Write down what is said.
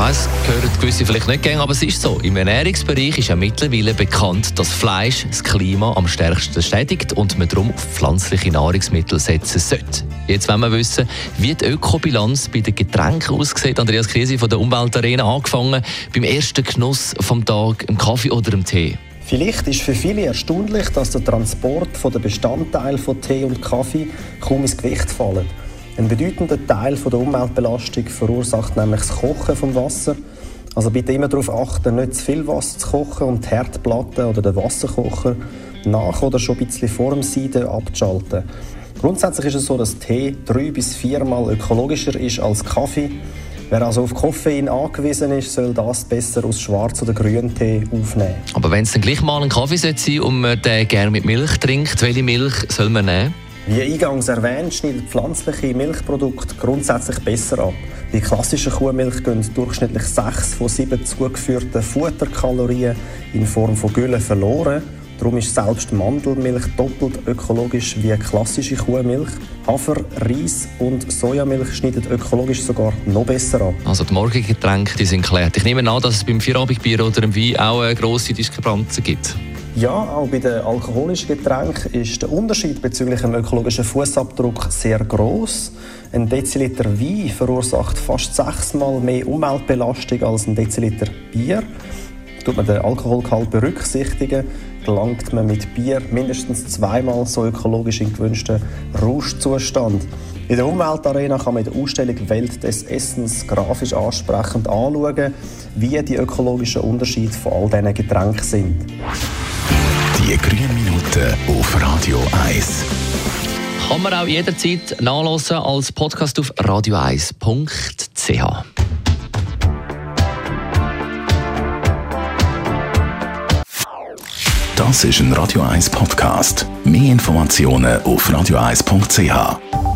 weiss, gehören gewisse vielleicht nicht gern, aber es ist so. Im Ernährungsbereich ist ja mittlerweile bekannt, dass Fleisch das Klima am stärksten schädigt und man darum auf pflanzliche Nahrungsmittel setzen sollte. Jetzt wollen wir wissen, wie die Ökobilanz bei den Getränken aussieht. Andreas Krise von der Umweltarena angefangen beim ersten Genuss vom Tag, im Kaffee oder im Tee. Vielleicht ist für viele erstaunlich, dass der Transport der Bestandteile von Tee und Kaffee kaum ins Gewicht fallen. Ein bedeutender Teil der Umweltbelastung verursacht nämlich das Kochen vom Wasser. Also bitte immer darauf achten, nicht zu viel Wasser zu kochen und die Herdplatte oder den Wasserkocher nach oder schon ein bisschen vor dem Seiden abzuschalten. Grundsätzlich ist es so, dass Tee drei bis viermal ökologischer ist als Kaffee. Wer also auf Koffein angewiesen ist, soll das besser aus Schwarz- oder Grüntee aufnehmen. Aber wenn es dann gleich mal ein Kaffee sein soll und man den gerne mit Milch trinkt, welche Milch soll man nehmen? Wie eingangs erwähnt, schneiden pflanzliche Milchprodukte grundsätzlich besser ab. Bei klassischer Kuhmilch gehen durchschnittlich 6 von 7 zugeführten Futterkalorien in Form von Gülle verloren. Darum ist selbst Mandelmilch doppelt ökologisch wie klassische Kuhmilch. Hafer, Reis und Sojamilch schneiden ökologisch sogar noch besser ab. Also die Morgengetränke die sind geklärt. Ich nehme an, dass es beim Feierabendbier oder im Wein auch eine grosse Diskrepanzen gibt. Ja, auch bei den alkoholischen Getränken ist der Unterschied bezüglich dem ökologischen Fußabdruck sehr groß. Ein Deziliter Wein verursacht fast sechsmal mehr Umweltbelastung als ein Deziliter Bier. Tut man den Alkoholgehalt berücksichtigen, gelangt man mit Bier mindestens zweimal so ökologisch in gewünschten Rauschzustand. In der Umweltarena kann man der Ausstellung Welt des Essens grafisch ansprechend anschauen, wie die ökologischen Unterschiede von all diesen Getränken sind. Die grünen Minuten auf Radio 1. Kann man auch jederzeit nachlesen als Podcast auf radio1.ch. Das ist ein Radio 1 Podcast. Mehr Informationen auf radio1.ch.